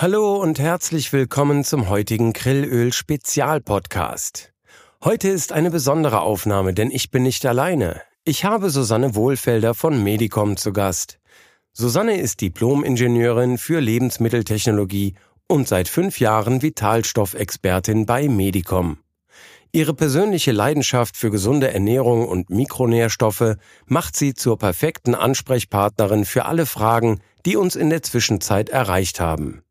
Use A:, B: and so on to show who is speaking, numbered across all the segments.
A: Hallo und herzlich willkommen zum heutigen Grillöl Spezial Podcast. Heute ist eine besondere Aufnahme, denn ich bin nicht alleine. Ich habe Susanne Wohlfelder von Medicom zu Gast. Susanne ist Diplom-Ingenieurin für Lebensmitteltechnologie und seit fünf Jahren Vitalstoffexpertin bei Medicom. Ihre persönliche Leidenschaft für gesunde Ernährung und Mikronährstoffe macht sie zur perfekten Ansprechpartnerin für alle Fragen, die uns in der Zwischenzeit erreicht haben.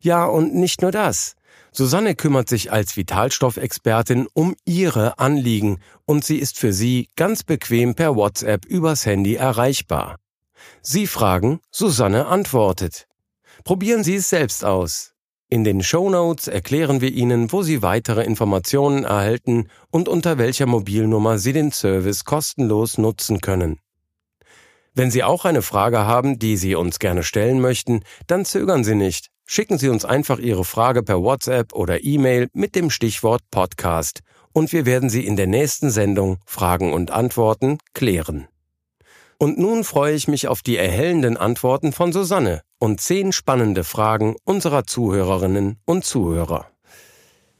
A: Ja, und nicht nur das. Susanne kümmert sich als Vitalstoffexpertin um ihre Anliegen und sie ist für Sie ganz bequem per WhatsApp übers Handy erreichbar. Sie fragen, Susanne antwortet. Probieren Sie es selbst aus. In den Show Notes erklären wir Ihnen, wo Sie weitere Informationen erhalten und unter welcher Mobilnummer Sie den Service kostenlos nutzen können. Wenn Sie auch eine Frage haben, die Sie uns gerne stellen möchten, dann zögern Sie nicht. Schicken Sie uns einfach Ihre Frage per WhatsApp oder E-Mail mit dem Stichwort Podcast und wir werden sie in der nächsten Sendung Fragen und Antworten klären. Und nun freue ich mich auf die erhellenden Antworten von Susanne und zehn spannende Fragen unserer Zuhörerinnen und Zuhörer.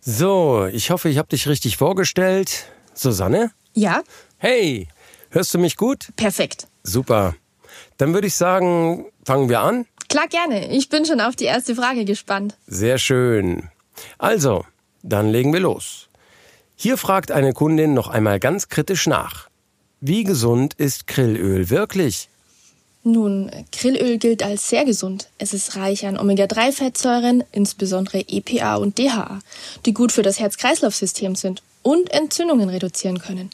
A: So, ich hoffe, ich habe dich richtig vorgestellt. Susanne?
B: Ja?
A: Hey, hörst du mich gut?
B: Perfekt.
A: Super. Dann würde ich sagen, fangen wir an.
B: Klar, gerne. Ich bin schon auf die erste Frage gespannt.
A: Sehr schön. Also, dann legen wir los. Hier fragt eine Kundin noch einmal ganz kritisch nach. Wie gesund ist Grillöl wirklich?
B: Nun, Grillöl gilt als sehr gesund. Es ist reich an Omega-3-Fettsäuren, insbesondere EPA und DHA, die gut für das Herz-Kreislauf-System sind und Entzündungen reduzieren können.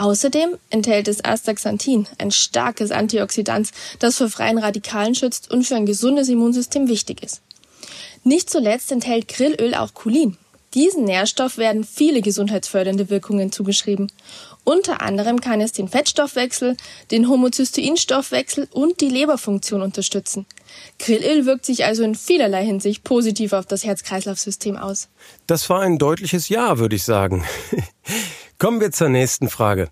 B: Außerdem enthält es Astaxanthin, ein starkes Antioxidant, das vor freien Radikalen schützt und für ein gesundes Immunsystem wichtig ist. Nicht zuletzt enthält Grillöl auch Cholin. Diesen Nährstoff werden viele gesundheitsfördernde Wirkungen zugeschrieben. Unter anderem kann es den Fettstoffwechsel, den Homozysteinstoffwechsel und die Leberfunktion unterstützen. Grillöl wirkt sich also in vielerlei Hinsicht positiv auf das Herz-Kreislauf-System aus.
A: Das war ein deutliches Ja, würde ich sagen. Kommen wir zur nächsten Frage.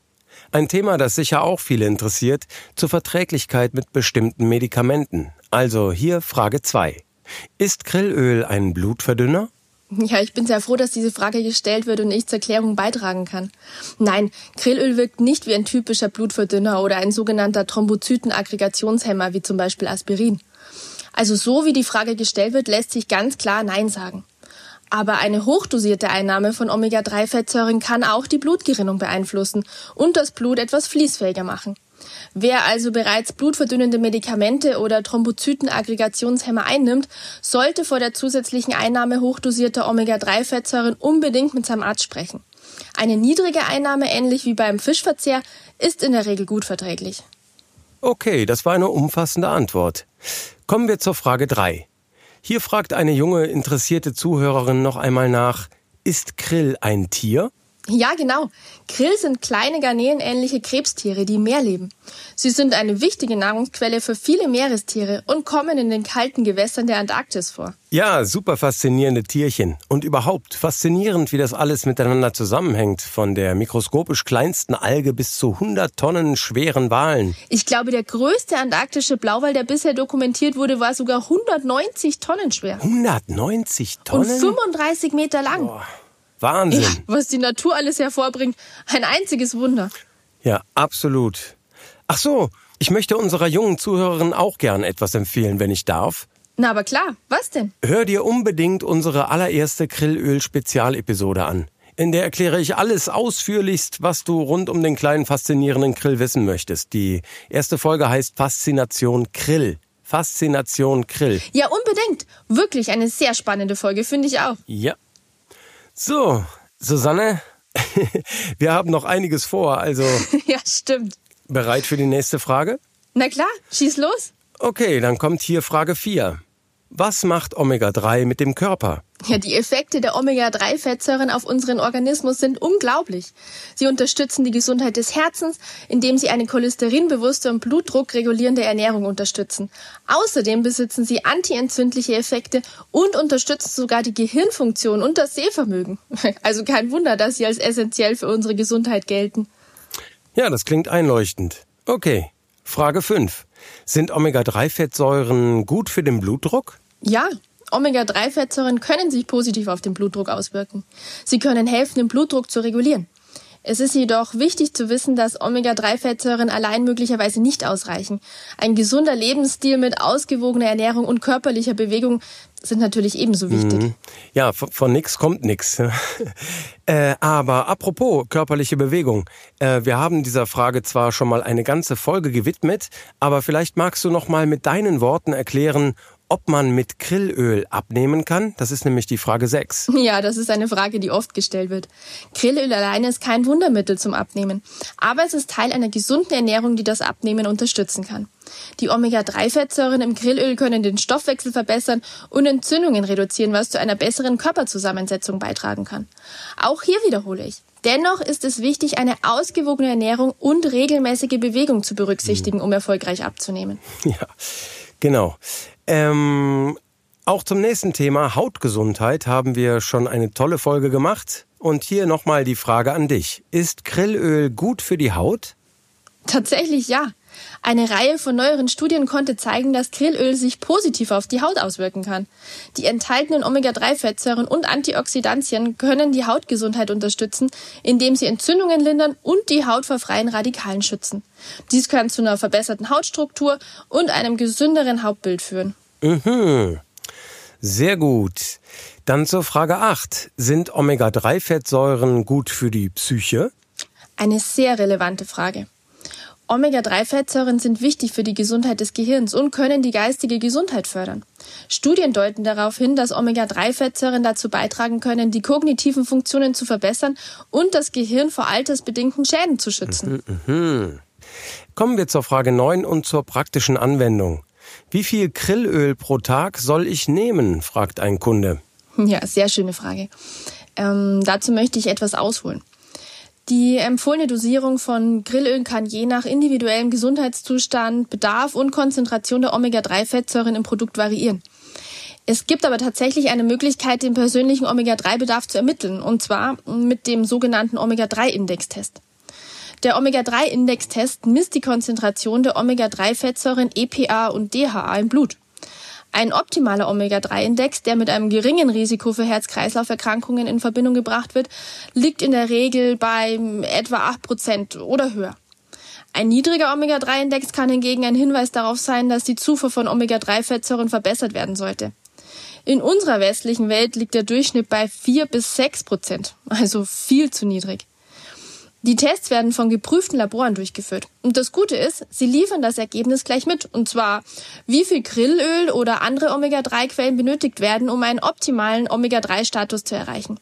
A: Ein Thema, das sicher auch viele interessiert, zur Verträglichkeit mit bestimmten Medikamenten. Also hier Frage 2. Ist Grillöl ein Blutverdünner?
B: Ja, ich bin sehr froh, dass diese Frage gestellt wird und ich zur Klärung beitragen kann. Nein, Grillöl wirkt nicht wie ein typischer Blutverdünner oder ein sogenannter Thrombozytenaggregationshemmer wie zum Beispiel Aspirin. Also so wie die Frage gestellt wird, lässt sich ganz klar Nein sagen. Aber eine hochdosierte Einnahme von Omega-3-Fettsäuren kann auch die Blutgerinnung beeinflussen und das Blut etwas fließfähiger machen. Wer also bereits blutverdünnende Medikamente oder Thrombozytenaggregationshemmer einnimmt, sollte vor der zusätzlichen Einnahme hochdosierter Omega-3-Fettsäuren unbedingt mit seinem Arzt sprechen. Eine niedrige Einnahme, ähnlich wie beim Fischverzehr, ist in der Regel gut verträglich.
A: Okay, das war eine umfassende Antwort. Kommen wir zur Frage 3. Hier fragt eine junge, interessierte Zuhörerin noch einmal nach, ist Krill ein Tier?
B: Ja, genau. Krill sind kleine garnelenähnliche Krebstiere, die im Meer leben. Sie sind eine wichtige Nahrungsquelle für viele Meerestiere und kommen in den kalten Gewässern der Antarktis vor.
A: Ja, super faszinierende Tierchen. Und überhaupt faszinierend, wie das alles miteinander zusammenhängt. Von der mikroskopisch kleinsten Alge bis zu 100 Tonnen schweren Walen.
B: Ich glaube, der größte antarktische Blauwal, der bisher dokumentiert wurde, war sogar 190 Tonnen schwer.
A: 190 Tonnen?
B: Und 35 Meter lang.
A: Boah. Wahnsinn. Ja,
B: was die Natur alles hervorbringt. Ein einziges Wunder.
A: Ja, absolut. Ach so, ich möchte unserer jungen Zuhörerin auch gern etwas empfehlen, wenn ich darf.
B: Na, aber klar. Was denn?
A: Hör dir unbedingt unsere allererste Grillöl-Spezialepisode an. In der erkläre ich alles ausführlichst, was du rund um den kleinen faszinierenden Grill wissen möchtest. Die erste Folge heißt Faszination Grill. Faszination Grill.
B: Ja, unbedingt. Wirklich eine sehr spannende Folge, finde ich auch.
A: Ja, so, Susanne, wir haben noch einiges vor, also.
B: ja, stimmt.
A: Bereit für die nächste Frage?
B: Na klar, schieß los.
A: Okay, dann kommt hier Frage 4. Was macht Omega-3 mit dem Körper?
B: Ja, die Effekte der Omega-3-Fettsäuren auf unseren Organismus sind unglaublich. Sie unterstützen die Gesundheit des Herzens, indem sie eine cholesterinbewusste und blutdruckregulierende Ernährung unterstützen. Außerdem besitzen sie antientzündliche Effekte und unterstützen sogar die Gehirnfunktion und das Sehvermögen. Also kein Wunder, dass sie als essentiell für unsere Gesundheit gelten.
A: Ja, das klingt einleuchtend. Okay, Frage 5. Sind Omega-3-Fettsäuren gut für den Blutdruck?
B: Ja, Omega-3-Fettsäuren können sich positiv auf den Blutdruck auswirken. Sie können helfen, den Blutdruck zu regulieren. Es ist jedoch wichtig zu wissen, dass Omega-3-Fettsäuren allein möglicherweise nicht ausreichen. Ein gesunder Lebensstil mit ausgewogener Ernährung und körperlicher Bewegung sind natürlich ebenso wichtig. Mhm.
A: Ja, von, von nix kommt nix. äh, aber apropos körperliche Bewegung, äh, wir haben dieser Frage zwar schon mal eine ganze Folge gewidmet, aber vielleicht magst du noch mal mit deinen Worten erklären, ob man mit Grillöl abnehmen kann? Das ist nämlich die Frage 6.
B: Ja, das ist eine Frage, die oft gestellt wird. Grillöl alleine ist kein Wundermittel zum Abnehmen, aber es ist Teil einer gesunden Ernährung, die das Abnehmen unterstützen kann. Die Omega-3-Fettsäuren im Grillöl können den Stoffwechsel verbessern und Entzündungen reduzieren, was zu einer besseren Körperzusammensetzung beitragen kann. Auch hier wiederhole ich. Dennoch ist es wichtig, eine ausgewogene Ernährung und regelmäßige Bewegung zu berücksichtigen, um erfolgreich abzunehmen.
A: Ja, genau. Ähm, auch zum nächsten Thema Hautgesundheit haben wir schon eine tolle Folge gemacht. Und hier nochmal die Frage an dich. Ist Grillöl gut für die Haut?
B: Tatsächlich ja. Eine Reihe von neueren Studien konnte zeigen, dass Grillöl sich positiv auf die Haut auswirken kann. Die enthaltenen Omega-3-Fettsäuren und Antioxidantien können die Hautgesundheit unterstützen, indem sie Entzündungen lindern und die Haut vor freien Radikalen schützen. Dies kann zu einer verbesserten Hautstruktur und einem gesünderen Hautbild führen.
A: Mhm. Sehr gut. Dann zur Frage 8. Sind Omega-3-Fettsäuren gut für die Psyche?
B: Eine sehr relevante Frage. Omega-3-Fettsäuren sind wichtig für die Gesundheit des Gehirns und können die geistige Gesundheit fördern. Studien deuten darauf hin, dass Omega-3-Fettsäuren dazu beitragen können, die kognitiven Funktionen zu verbessern und das Gehirn vor altersbedingten Schäden zu schützen.
A: Mhm, mh. Kommen wir zur Frage 9 und zur praktischen Anwendung. Wie viel Grillöl pro Tag soll ich nehmen? fragt ein Kunde.
B: Ja, sehr schöne Frage. Ähm, dazu möchte ich etwas ausholen. Die empfohlene Dosierung von Grillöl kann je nach individuellem Gesundheitszustand, Bedarf und Konzentration der Omega-3-Fettsäuren im Produkt variieren. Es gibt aber tatsächlich eine Möglichkeit, den persönlichen Omega-3-Bedarf zu ermitteln, und zwar mit dem sogenannten Omega-3-Indextest. Der Omega-3-Indextest misst die Konzentration der Omega-3-Fettsäuren EPA und DHA im Blut. Ein optimaler Omega-3-Index, der mit einem geringen Risiko für Herz-Kreislauf-Erkrankungen in Verbindung gebracht wird, liegt in der Regel bei etwa 8% oder höher. Ein niedriger Omega-3-Index kann hingegen ein Hinweis darauf sein, dass die Zufuhr von Omega-3-Fettsäuren verbessert werden sollte. In unserer westlichen Welt liegt der Durchschnitt bei 4 bis 6 Prozent, also viel zu niedrig. Die Tests werden von geprüften Laboren durchgeführt. Und das Gute ist, sie liefern das Ergebnis gleich mit. Und zwar, wie viel Grillöl oder andere Omega-3-Quellen benötigt werden, um einen optimalen Omega-3-Status zu erreichen.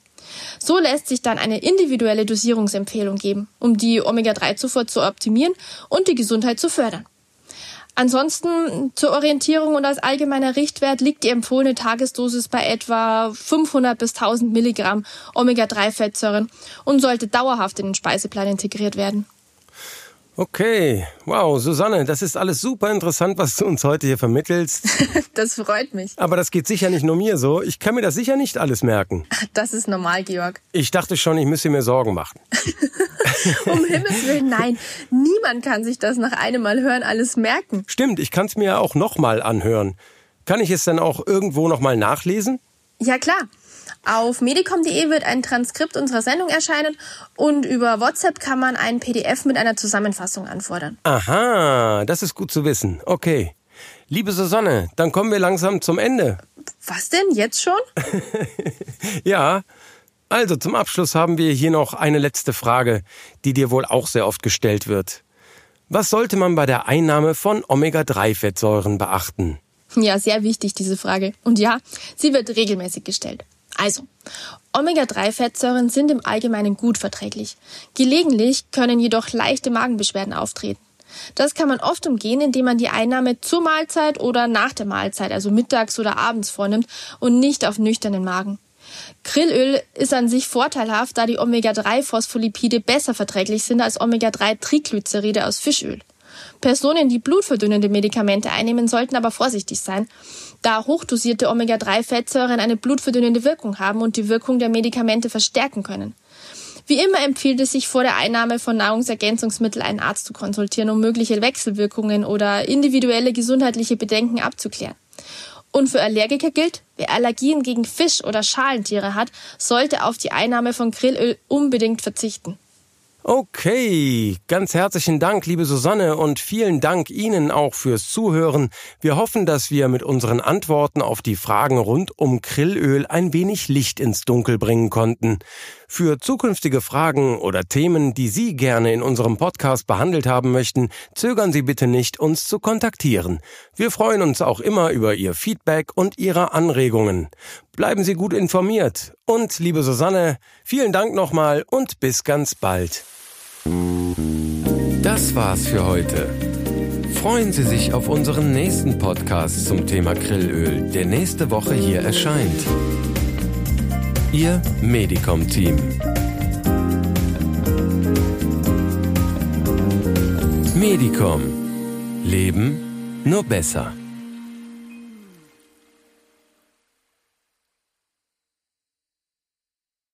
B: So lässt sich dann eine individuelle Dosierungsempfehlung geben, um die Omega-3-Zufuhr zu optimieren und die Gesundheit zu fördern. Ansonsten zur Orientierung und als allgemeiner Richtwert liegt die empfohlene Tagesdosis bei etwa 500 bis 1000 Milligramm Omega-3-Fettsäuren und sollte dauerhaft in den Speiseplan integriert werden.
A: Okay, wow, Susanne, das ist alles super interessant, was du uns heute hier vermittelst.
B: das freut mich.
A: Aber das geht sicher nicht nur mir so. Ich kann mir das sicher nicht alles merken.
B: Das ist normal, Georg.
A: Ich dachte schon, ich müsste mir Sorgen machen.
B: um Himmels Willen, nein. Niemand kann sich das nach einem Mal hören alles merken.
A: Stimmt, ich kann es mir auch nochmal anhören. Kann ich es dann auch irgendwo nochmal nachlesen?
B: Ja, klar. Auf medicom.de wird ein Transkript unserer Sendung erscheinen und über WhatsApp kann man ein PDF mit einer Zusammenfassung anfordern.
A: Aha, das ist gut zu wissen. Okay. Liebe Susanne, dann kommen wir langsam zum Ende.
B: Was denn? Jetzt schon?
A: ja. Also zum Abschluss haben wir hier noch eine letzte Frage, die dir wohl auch sehr oft gestellt wird. Was sollte man bei der Einnahme von Omega-3-Fettsäuren beachten?
B: Ja, sehr wichtig diese Frage. Und ja, sie wird regelmäßig gestellt. Also, Omega-3-Fettsäuren sind im Allgemeinen gut verträglich. Gelegentlich können jedoch leichte Magenbeschwerden auftreten. Das kann man oft umgehen, indem man die Einnahme zur Mahlzeit oder nach der Mahlzeit, also mittags oder abends vornimmt und nicht auf nüchternen Magen. Grillöl ist an sich vorteilhaft, da die Omega-3-Phospholipide besser verträglich sind als Omega-3-Triglyceride aus Fischöl. Personen, die blutverdünnende Medikamente einnehmen, sollten aber vorsichtig sein, da hochdosierte Omega-3-Fettsäuren eine blutverdünnende Wirkung haben und die Wirkung der Medikamente verstärken können. Wie immer empfiehlt es sich vor der Einnahme von Nahrungsergänzungsmitteln einen Arzt zu konsultieren, um mögliche Wechselwirkungen oder individuelle gesundheitliche Bedenken abzuklären. Und für Allergiker gilt, wer Allergien gegen Fisch oder Schalentiere hat, sollte auf die Einnahme von Grillöl unbedingt verzichten.
A: Okay, ganz herzlichen Dank, liebe Susanne, und vielen Dank Ihnen auch fürs Zuhören. Wir hoffen, dass wir mit unseren Antworten auf die Fragen rund um Krillöl ein wenig Licht ins Dunkel bringen konnten. Für zukünftige Fragen oder Themen, die Sie gerne in unserem Podcast behandelt haben möchten, zögern Sie bitte nicht, uns zu kontaktieren. Wir freuen uns auch immer über Ihr Feedback und Ihre Anregungen. Bleiben Sie gut informiert. Und, liebe Susanne, vielen Dank nochmal und bis ganz bald. Das war's für heute. Freuen Sie sich auf unseren nächsten Podcast zum Thema Grillöl, der nächste Woche hier erscheint. Ihr Medicom-Team. Medicom. Leben nur besser.